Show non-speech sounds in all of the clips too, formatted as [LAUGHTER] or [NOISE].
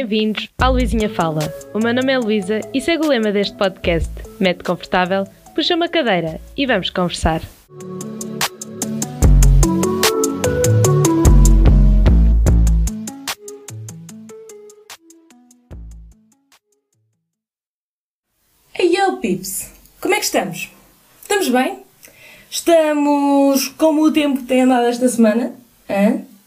bem-vindos à Luizinha Fala. O meu nome é Luísa e segue o lema deste podcast: Mete confortável, puxa uma cadeira e vamos conversar. Hey yo, pips! Como é que estamos? Estamos bem? Estamos como o tempo tem andado esta semana?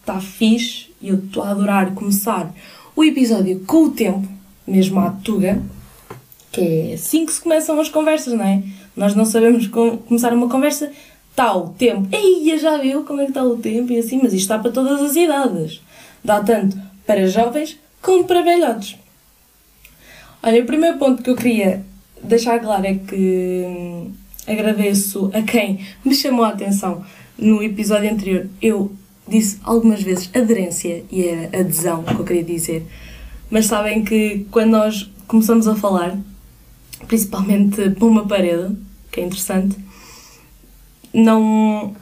Está fixe e eu estou a adorar começar o episódio com o tempo, mesmo à tuga, que é assim que se começam as conversas, não é? Nós não sabemos com- começar uma conversa, está o tempo. Ei, já viu como é que está o tempo e assim, mas isto está para todas as idades. Dá tanto para jovens como para velhotes. Olha, o primeiro ponto que eu queria deixar claro é que hum, agradeço a quem me chamou a atenção no episódio anterior. Eu disse algumas vezes aderência e era adesão que eu queria dizer. Mas sabem que quando nós começamos a falar, principalmente para uma parede, que é interessante, não.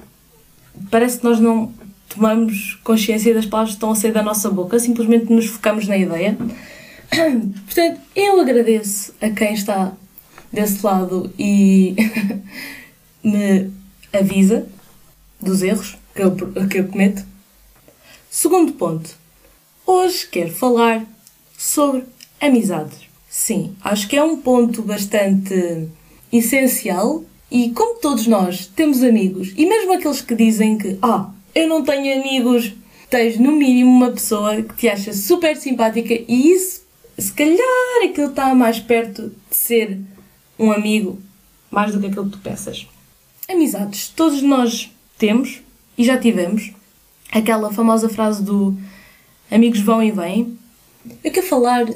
Parece que nós não tomamos consciência das palavras que estão a sair da nossa boca, simplesmente nos focamos na ideia. [COUGHS] Portanto, eu agradeço a quem está desse lado e [LAUGHS] me avisa dos erros que eu, que eu cometo. Segundo ponto. Hoje quero falar sobre amizades. Sim, acho que é um ponto bastante essencial e como todos nós temos amigos e mesmo aqueles que dizem que ah, eu não tenho amigos, tens no mínimo uma pessoa que te acha super simpática e isso, se calhar aquilo está mais perto de ser um amigo mais do que aquilo que tu pensas. Amizades, todos nós temos e já tivemos aquela famosa frase do amigos vão e vêm. Eu quero falar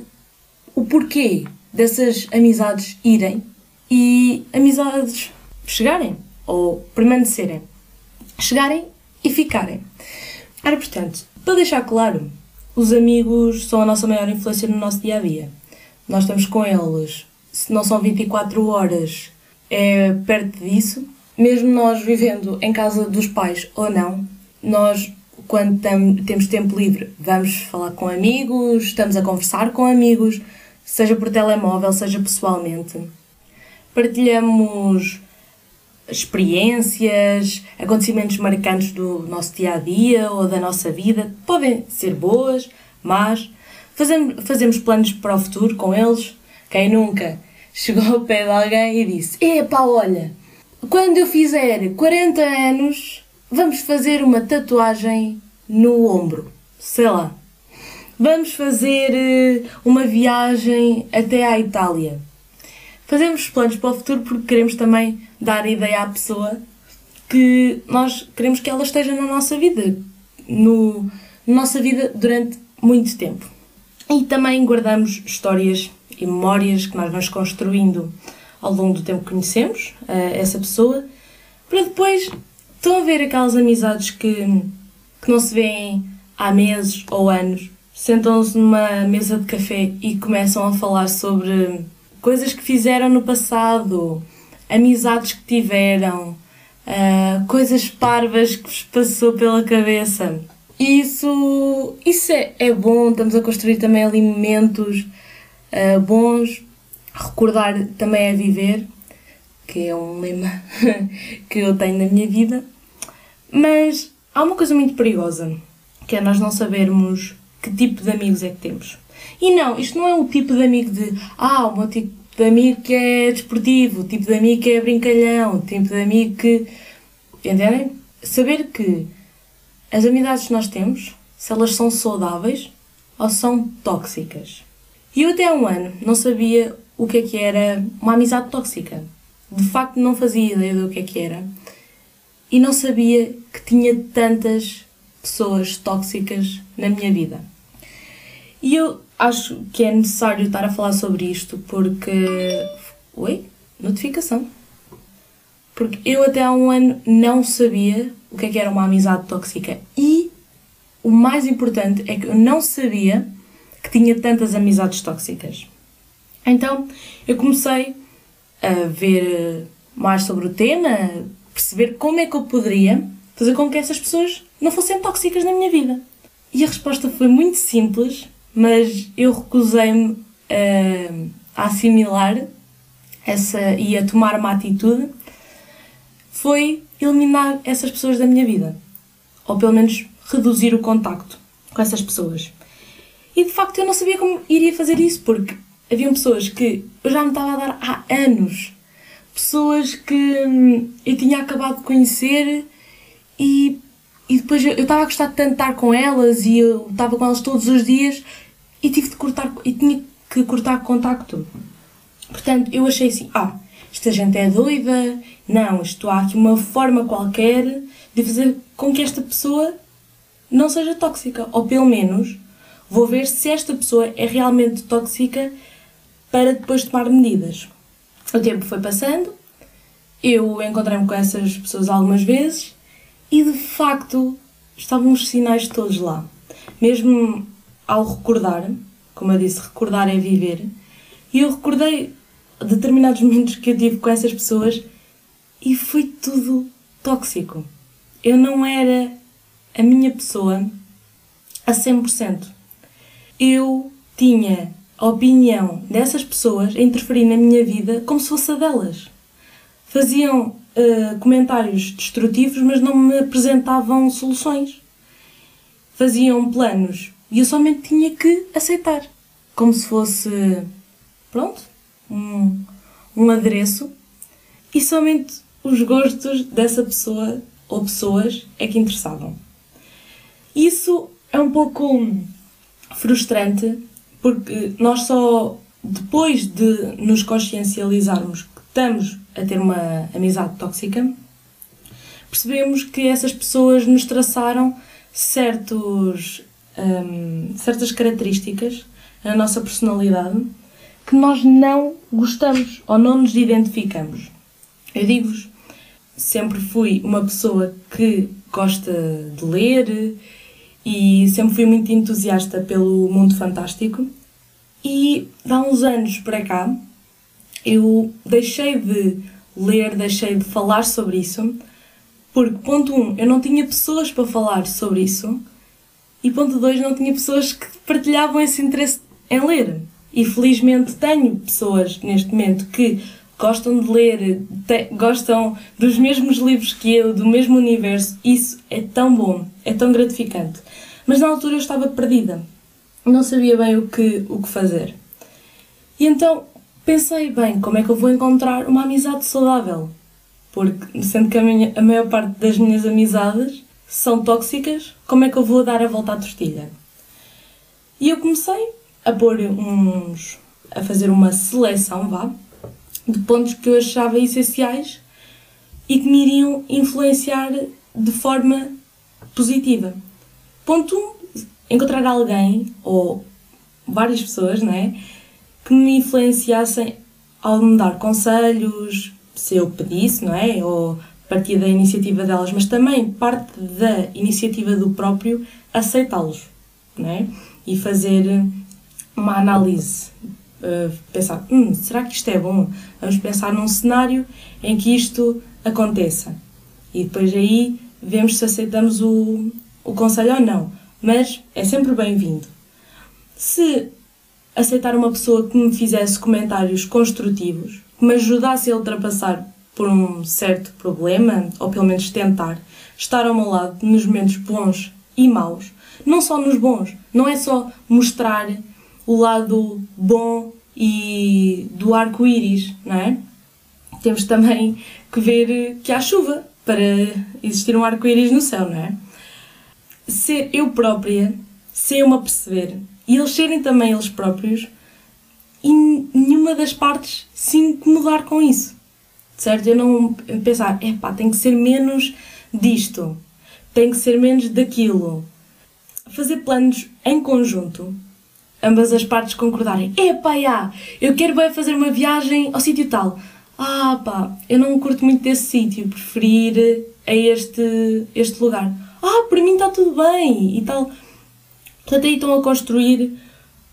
o porquê dessas amizades irem e amizades chegarem ou permanecerem. Chegarem e ficarem. Ora, portanto, para deixar claro, os amigos são a nossa maior influência no nosso dia a dia. Nós estamos com eles, se não são 24 horas, é perto disso. Mesmo nós vivendo em casa dos pais ou não, nós, quando temos tempo livre, vamos falar com amigos, estamos a conversar com amigos, seja por telemóvel, seja pessoalmente. Partilhamos experiências, acontecimentos marcantes do nosso dia a dia ou da nossa vida. Podem ser boas, mas fazemos, fazemos planos para o futuro com eles. Quem nunca chegou ao pé de alguém e disse: Epá, olha, quando eu fizer 40 anos, vamos fazer uma tatuagem no ombro. Sei lá. Vamos fazer eh, uma viagem até à Itália. Fazemos planos para o futuro porque queremos também dar ideia à pessoa que nós queremos que ela esteja na nossa vida, no, na nossa vida durante muito tempo. E também guardamos histórias e memórias que nós vamos construindo ao longo do tempo conhecemos eh, essa pessoa, para depois estão a ver aquelas amizades que, que não se veem há meses ou anos, sentam-se numa mesa de café e começam a falar sobre coisas que fizeram no passado, amizades que tiveram, ah, coisas parvas que vos passou pela cabeça. Isso, isso é, é bom, estamos a construir também ali momentos ah, bons, recordar também é viver, que é um lema [LAUGHS] que eu tenho na minha vida. Mas há uma coisa muito perigosa, que é nós não sabermos que tipo de amigos é que temos. E não, isto não é o tipo de amigo de ah, o meu tipo de amigo que é desportivo, o tipo de amigo que é brincalhão, o tipo de amigo que. Entendem? Saber que as amizades que nós temos, se elas são saudáveis ou são tóxicas. E eu até há um ano não sabia o que é que era uma amizade tóxica. De facto não fazia ideia do que é que era. E não sabia que tinha tantas pessoas tóxicas na minha vida. E eu acho que é necessário estar a falar sobre isto porque. Oi? Notificação. Porque eu até há um ano não sabia o que é que era uma amizade tóxica. E o mais importante é que eu não sabia que tinha tantas amizades tóxicas. Então eu comecei a ver mais sobre o tema, perceber como é que eu poderia fazer com que essas pessoas não fossem tóxicas na minha vida. E a resposta foi muito simples, mas eu recusei-me a, a assimilar essa, e a tomar uma atitude, foi eliminar essas pessoas da minha vida. Ou pelo menos reduzir o contacto com essas pessoas. E de facto eu não sabia como iria fazer isso, porque haviam pessoas que eu já me estava a dar há anos. Pessoas que hum, eu tinha acabado de conhecer e, e depois eu, eu estava a gostar tanto de estar com elas e eu estava com elas todos os dias e tive de cortar e tinha que cortar contacto. Portanto, eu achei assim, ah, esta gente é doida, não, isto há aqui uma forma qualquer de fazer com que esta pessoa não seja tóxica, ou pelo menos vou ver se esta pessoa é realmente tóxica para depois tomar medidas. O tempo foi passando, eu encontrei-me com essas pessoas algumas vezes e de facto estavam os sinais todos lá. Mesmo ao recordar, como eu disse, recordar é viver, e eu recordei determinados [LAUGHS] momentos que eu tive com essas pessoas e foi tudo tóxico. Eu não era a minha pessoa a 100%. Eu tinha a opinião dessas pessoas a interferir na minha vida como se fosse a delas. Faziam uh, comentários destrutivos, mas não me apresentavam soluções. Faziam planos e eu somente tinha que aceitar, como se fosse, pronto, um, um adereço. E somente os gostos dessa pessoa ou pessoas é que interessavam. Isso é um pouco frustrante porque nós só depois de nos consciencializarmos que estamos a ter uma amizade tóxica, percebemos que essas pessoas nos traçaram certos, um, certas características na nossa personalidade que nós não gostamos ou não nos identificamos. Eu digo-vos, sempre fui uma pessoa que gosta de ler e sempre fui muito entusiasta pelo mundo fantástico. E há uns anos para cá eu deixei de ler, deixei de falar sobre isso, porque, ponto 1, um, eu não tinha pessoas para falar sobre isso, e ponto 2, não tinha pessoas que partilhavam esse interesse em ler. E felizmente tenho pessoas neste momento que gostam de ler, te, gostam dos mesmos livros que eu, do mesmo universo. Isso é tão bom, é tão gratificante. Mas na altura eu estava perdida, não sabia bem o que, o que fazer. E então pensei, bem, como é que eu vou encontrar uma amizade saudável? Porque, sendo que a, minha, a maior parte das minhas amizades são tóxicas, como é que eu vou dar a volta à tortilha? E eu comecei a pôr uns. a fazer uma seleção, vá, de pontos que eu achava essenciais e que me iriam influenciar de forma positiva. Ponto 1, um, encontrar alguém, ou várias pessoas, não é? Que me influenciassem ao me dar conselhos, se eu pedisse, não é? Ou partir da iniciativa delas, mas também parte da iniciativa do próprio aceitá-los, é? E fazer uma análise, uh, pensar, hum, será que isto é bom? Vamos pensar num cenário em que isto aconteça. E depois aí vemos se aceitamos o, o conselho ou não, mas é sempre bem-vindo. Se aceitar uma pessoa que me fizesse comentários construtivos, que me ajudasse a ultrapassar por um certo problema, ou pelo menos tentar estar ao meu lado nos momentos bons e maus, não só nos bons, não é só mostrar o lado bom e do arco-íris, não é? Temos também que ver que há chuva para existir um arco-íris no céu, não é? ser eu própria, ser eu-me a perceber e eles serem também eles próprios e nenhuma das partes se incomodar com isso, certo? Eu não pensar, epá, tem que ser menos disto, tem que ser menos daquilo. Fazer planos em conjunto, ambas as partes concordarem, epá, já, eu quero bem fazer uma viagem ao sítio tal. Ah, pá, eu não curto muito desse sítio, preferir a este, este lugar. Ah, para mim está tudo bem e tal. Portanto, aí estão a construir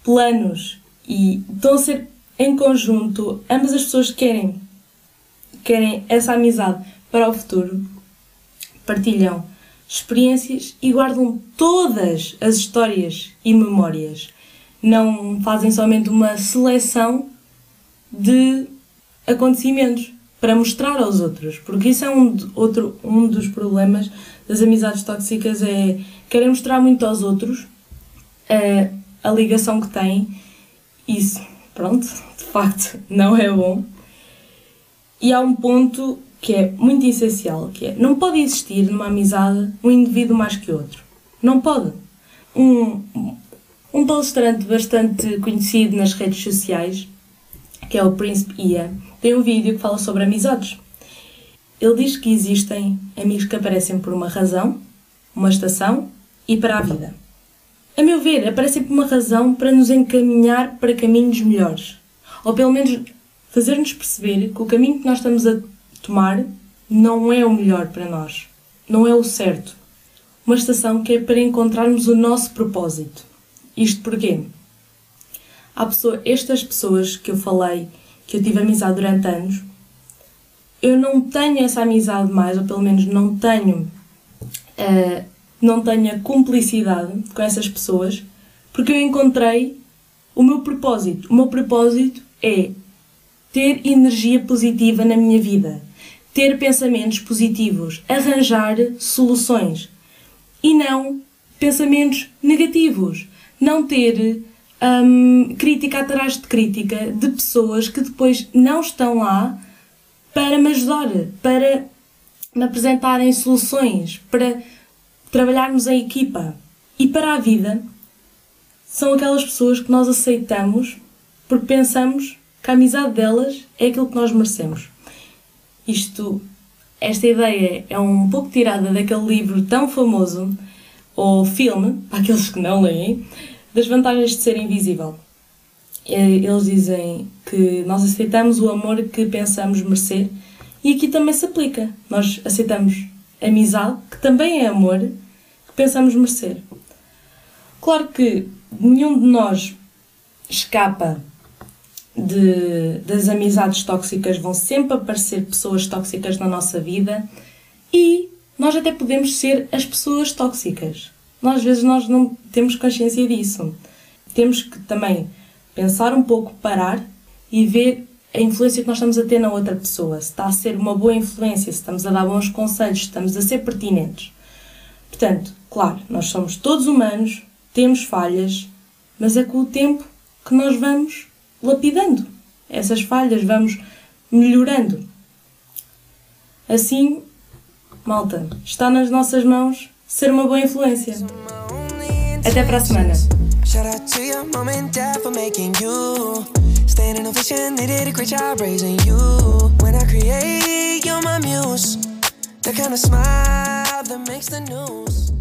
planos e estão a ser em conjunto, ambas as pessoas querem, querem essa amizade para o futuro, partilham experiências e guardam todas as histórias e memórias não fazem somente uma seleção de acontecimentos para mostrar aos outros, porque isso é um, outro, um dos problemas das amizades tóxicas é querem mostrar muito aos outros a, a ligação que têm, isso, pronto, de facto [LAUGHS] não é bom. E há um ponto que é muito essencial, que é não pode existir numa amizade um indivíduo mais que outro. Não pode. Um, um palestrante bastante conhecido nas redes sociais, que é o Príncipe Ia, tem um vídeo que fala sobre amizades. Ele diz que existem amigos que aparecem por uma razão, uma estação e para a vida. A meu ver, aparecem por uma razão para nos encaminhar para caminhos melhores. Ou pelo menos fazer-nos perceber que o caminho que nós estamos a tomar não é o melhor para nós. Não é o certo. Uma estação que é para encontrarmos o nosso propósito. Isto porquê? Pessoa, estas pessoas que eu falei, que eu tive amizade durante anos, eu não tenho essa amizade mais, ou pelo menos não tenho, uh, não tenho a cumplicidade com essas pessoas, porque eu encontrei o meu propósito. O meu propósito é ter energia positiva na minha vida, ter pensamentos positivos, arranjar soluções e não pensamentos negativos, não ter hum, crítica atrás de crítica de pessoas que depois não estão lá para me ajudar, para me apresentarem soluções, para trabalharmos em equipa. E para a vida, são aquelas pessoas que nós aceitamos porque pensamos que a amizade delas é aquilo que nós merecemos. Isto, esta ideia é um pouco tirada daquele livro tão famoso, ou filme, para aqueles que não leem, das vantagens de ser invisível. Eles dizem que nós aceitamos o amor que pensamos merecer e aqui também se aplica. Nós aceitamos amizade, que também é amor, que pensamos merecer. Claro que nenhum de nós escapa de, das amizades tóxicas, vão sempre aparecer pessoas tóxicas na nossa vida e nós até podemos ser as pessoas tóxicas. Nós, às vezes nós não temos consciência disso. Temos que também pensar um pouco, parar e ver a influência que nós estamos a ter na outra pessoa. Se está a ser uma boa influência, se estamos a dar bons conselhos, se estamos a ser pertinentes. Portanto, claro, nós somos todos humanos, temos falhas, mas é com o tempo que nós vamos lapidando essas falhas, vamos melhorando. Assim, malta, está nas nossas mãos ser uma boa influência. Até para a semana. Shout out to your mom and dad for making you. They did a great job raising you. When I create, you're my muse. The kind of smile that makes the news.